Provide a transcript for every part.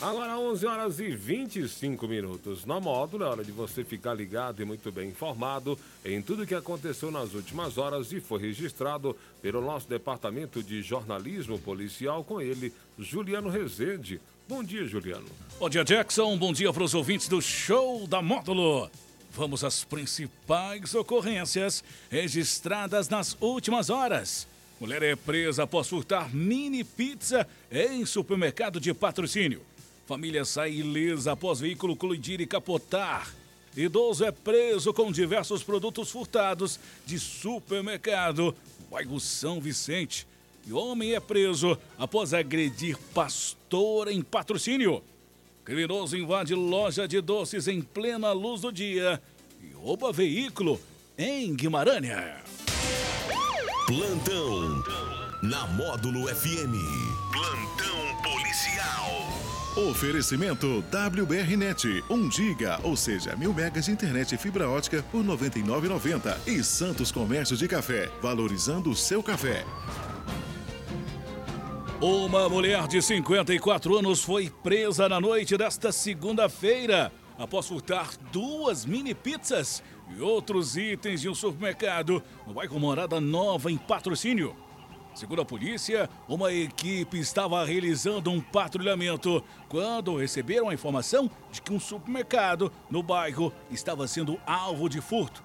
Agora 11 horas e 25 minutos. Na módulo é hora de você ficar ligado e muito bem informado em tudo que aconteceu nas últimas horas e foi registrado pelo nosso departamento de jornalismo policial com ele, Juliano Rezende. Bom dia, Juliano. Bom dia, Jackson. Bom dia para os ouvintes do Show da Módulo. Vamos às principais ocorrências registradas nas últimas horas. Mulher é presa após furtar mini pizza em supermercado de patrocínio. Família sai ilesa após veículo colidir e capotar. Idoso é preso com diversos produtos furtados de supermercado bairro São Vicente. E homem é preso após agredir pastor em patrocínio. Criminoso invade loja de doces em plena luz do dia e rouba veículo em Guimarães. Plantão na Módulo FM. Plantão. Oferecimento WBRnet, 1 giga, ou seja, mil megas de internet e fibra ótica por R$ 99,90. E Santos Comércio de Café, valorizando o seu café. Uma mulher de 54 anos foi presa na noite desta segunda-feira após furtar duas mini pizzas e outros itens de um supermercado no bairro Morada Nova, em patrocínio. Segundo a polícia, uma equipe estava realizando um patrulhamento quando receberam a informação de que um supermercado no bairro estava sendo alvo de furto.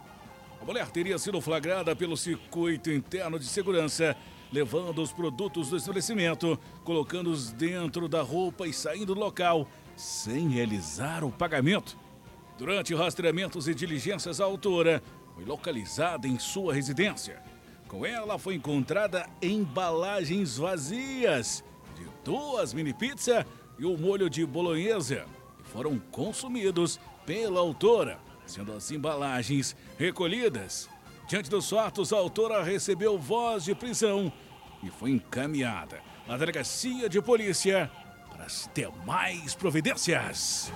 A mulher teria sido flagrada pelo circuito interno de segurança, levando os produtos do estabelecimento, colocando-os dentro da roupa e saindo do local sem realizar o pagamento. Durante rastreamentos e diligências, a autora foi localizada em sua residência. Com ela foi encontrada embalagens vazias de duas mini pizza e o molho de bolonhesa, que foram consumidos pela autora, sendo as embalagens recolhidas. Diante dos fatos, a autora recebeu voz de prisão e foi encaminhada à delegacia de polícia para as demais providências.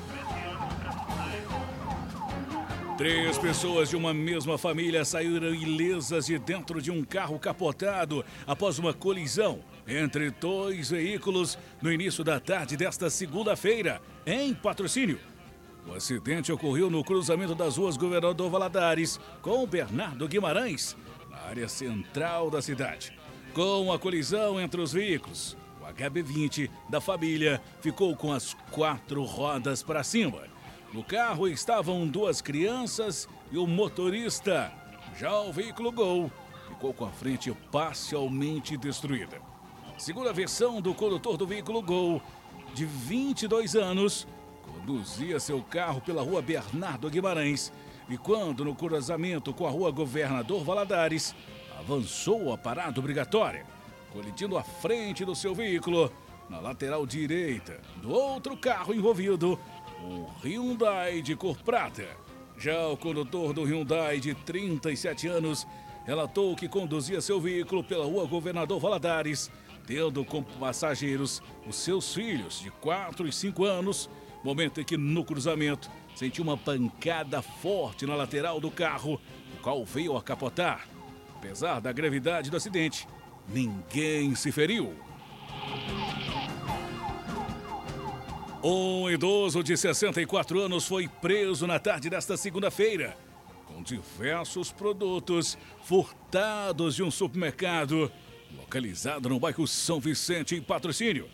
Três pessoas de uma mesma família saíram ilesas de dentro de um carro capotado após uma colisão entre dois veículos no início da tarde desta segunda-feira, em patrocínio. O acidente ocorreu no cruzamento das ruas Governador Valadares com Bernardo Guimarães, na área central da cidade. Com a colisão entre os veículos, o HB20 da família ficou com as quatro rodas para cima no carro estavam duas crianças e o motorista. Já o veículo Gol ficou com a frente parcialmente destruída. Segundo a versão do condutor do veículo Gol, de 22 anos, conduzia seu carro pela rua Bernardo Guimarães e, quando no cruzamento com a rua Governador Valadares, avançou a parada obrigatória, colidindo à frente do seu veículo, na lateral direita do outro carro envolvido um Hyundai de cor prata. Já o condutor do Hyundai de 37 anos relatou que conduzia seu veículo pela rua Governador Valadares, tendo como passageiros os seus filhos de 4 e 5 anos, momento em que no cruzamento sentiu uma pancada forte na lateral do carro, o qual veio a capotar. Apesar da gravidade do acidente, ninguém se feriu. Um idoso de 64 anos foi preso na tarde desta segunda-feira com diversos produtos furtados de um supermercado localizado no bairro São Vicente, em patrocínio.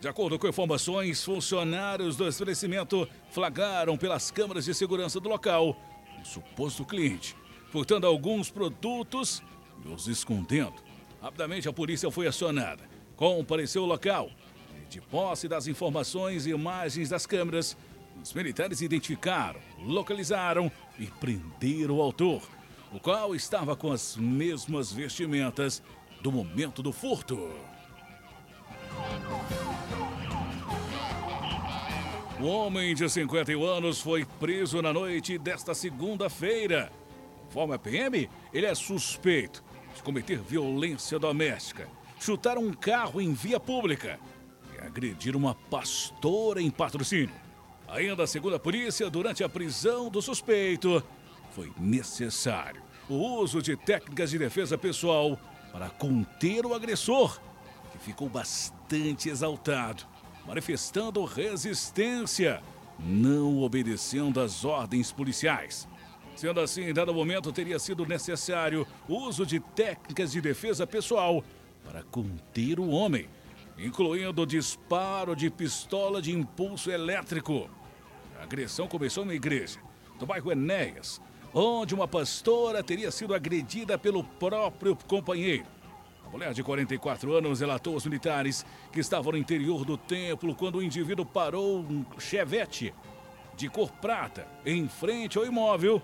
De acordo com informações, funcionários do estabelecimento flagraram pelas câmeras de segurança do local um suposto cliente, furtando alguns produtos e os escondendo. Rapidamente a polícia foi acionada, compareceu ao local de posse das informações e imagens das câmeras, os militares identificaram, localizaram e prenderam o autor, o qual estava com as mesmas vestimentas do momento do furto. O homem de 51 anos foi preso na noite desta segunda-feira. Conforme a PM, ele é suspeito de cometer violência doméstica, chutar um carro em via pública agredir uma pastora em patrocínio. Ainda segundo a polícia, durante a prisão do suspeito, foi necessário o uso de técnicas de defesa pessoal para conter o agressor, que ficou bastante exaltado manifestando resistência, não obedecendo às ordens policiais. Sendo assim, em dado momento teria sido necessário o uso de técnicas de defesa pessoal para conter o homem, incluindo disparo de pistola de impulso elétrico. A agressão começou na igreja, do bairro Enéas, onde uma pastora teria sido agredida pelo próprio companheiro. A mulher de 44 anos relatou aos militares que estavam no interior do templo quando o indivíduo parou um chevette de cor prata em frente ao imóvel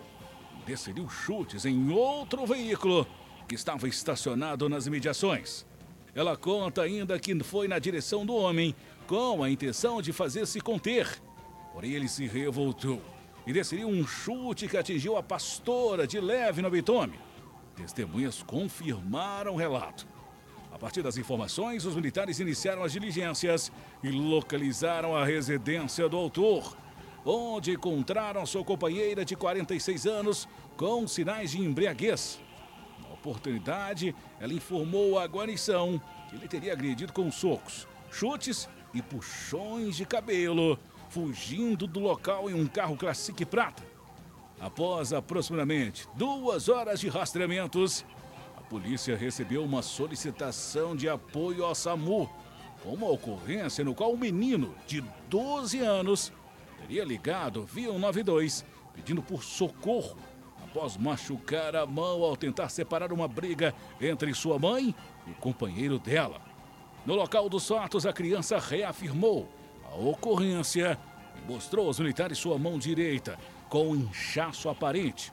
e desferiu chutes em outro veículo que estava estacionado nas imediações. Ela conta ainda que foi na direção do homem com a intenção de fazer-se conter. Porém, ele se revoltou e desferiu um chute que atingiu a pastora de leve no abdômen. Testemunhas confirmaram o relato. A partir das informações, os militares iniciaram as diligências e localizaram a residência do autor, onde encontraram sua companheira de 46 anos com sinais de embriaguez. Oportunidade, ela informou à guarnição que ele teria agredido com socos, chutes e puxões de cabelo, fugindo do local em um carro Classic Prata. Após aproximadamente duas horas de rastreamentos, a polícia recebeu uma solicitação de apoio ao SAMU, com uma ocorrência no qual um menino de 12 anos teria ligado via 192 pedindo por socorro após machucar a mão ao tentar separar uma briga entre sua mãe e o companheiro dela. No local dos fatos, a criança reafirmou a ocorrência e mostrou aos militares sua mão direita com um inchaço aparente.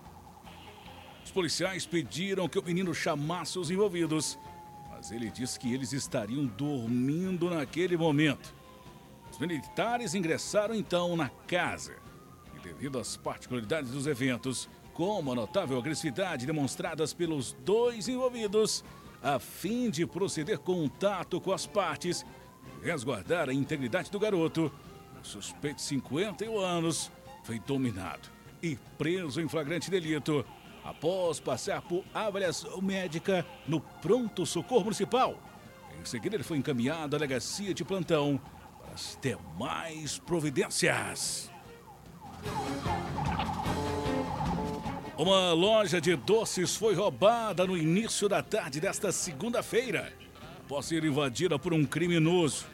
Os policiais pediram que o menino chamasse os envolvidos, mas ele disse que eles estariam dormindo naquele momento. Os militares ingressaram então na casa e, devido às particularidades dos eventos, como a notável agressividade demonstradas pelos dois envolvidos, a fim de proceder contato com as partes e resguardar a integridade do garoto, o suspeito de 51 anos foi dominado e preso em flagrante delito após passar por avaliação médica no pronto socorro municipal. Em seguida, ele foi encaminhado à delegacia de plantão para as demais providências. Uma loja de doces foi roubada no início da tarde desta segunda-feira, após ser invadida por um criminoso.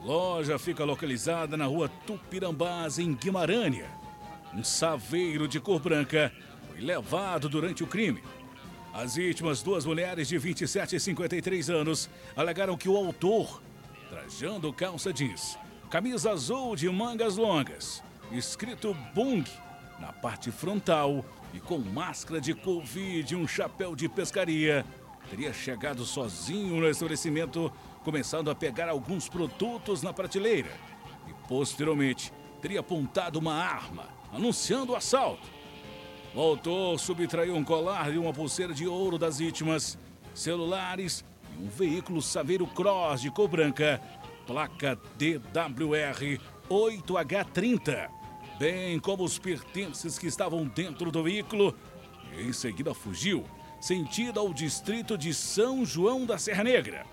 A loja fica localizada na rua Tupirambás, em Guimarães. Um saveiro de cor branca foi levado durante o crime. As vítimas, duas mulheres de 27 e 53 anos, alegaram que o autor, trajando calça jeans, camisa azul de mangas longas, escrito Bung na parte frontal e com máscara de Covid e um chapéu de pescaria, teria chegado sozinho no estabelecimento, começando a pegar alguns produtos na prateleira e, posteriormente, teria apontado uma arma, anunciando o assalto. Autor subtraiu um colar e uma pulseira de ouro das vítimas, celulares e um veículo Saveiro Cross de cor branca, placa DWR 8H30 bem como os pertences que estavam dentro do veículo. E em seguida fugiu, sentido ao distrito de São João da Serra Negra.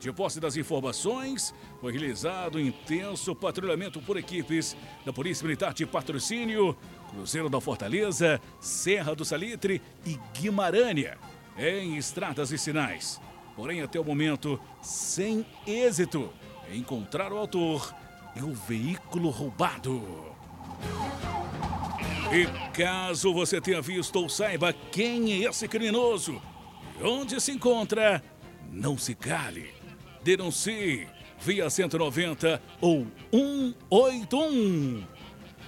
De posse das informações, foi realizado intenso patrulhamento por equipes da Polícia Militar de Patrocínio, Cruzeiro da Fortaleza, Serra do Salitre e Guimarães, em estradas e sinais. Porém, até o momento, sem êxito encontrar o autor e o veículo roubado. E caso você tenha visto ou saiba quem é esse criminoso e onde se encontra, não se cale. Denuncie via 190 ou 181.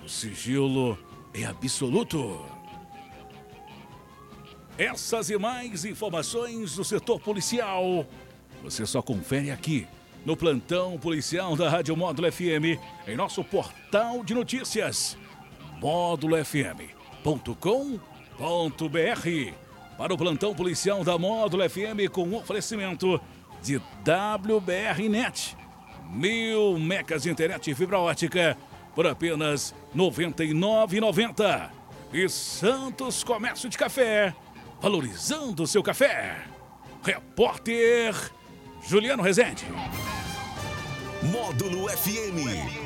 O sigilo é absoluto. Essas e mais informações do setor policial você só confere aqui no plantão policial da Rádio Módulo FM em nosso portal de notícias módulofm.com.br para o plantão policial da Módulo FM com oferecimento de WBRnet. Mil mecas de internet e fibra ótica por apenas R$ 99,90. E Santos Comércio de Café, valorizando o seu café. Repórter Juliano Rezende. Módulo FM.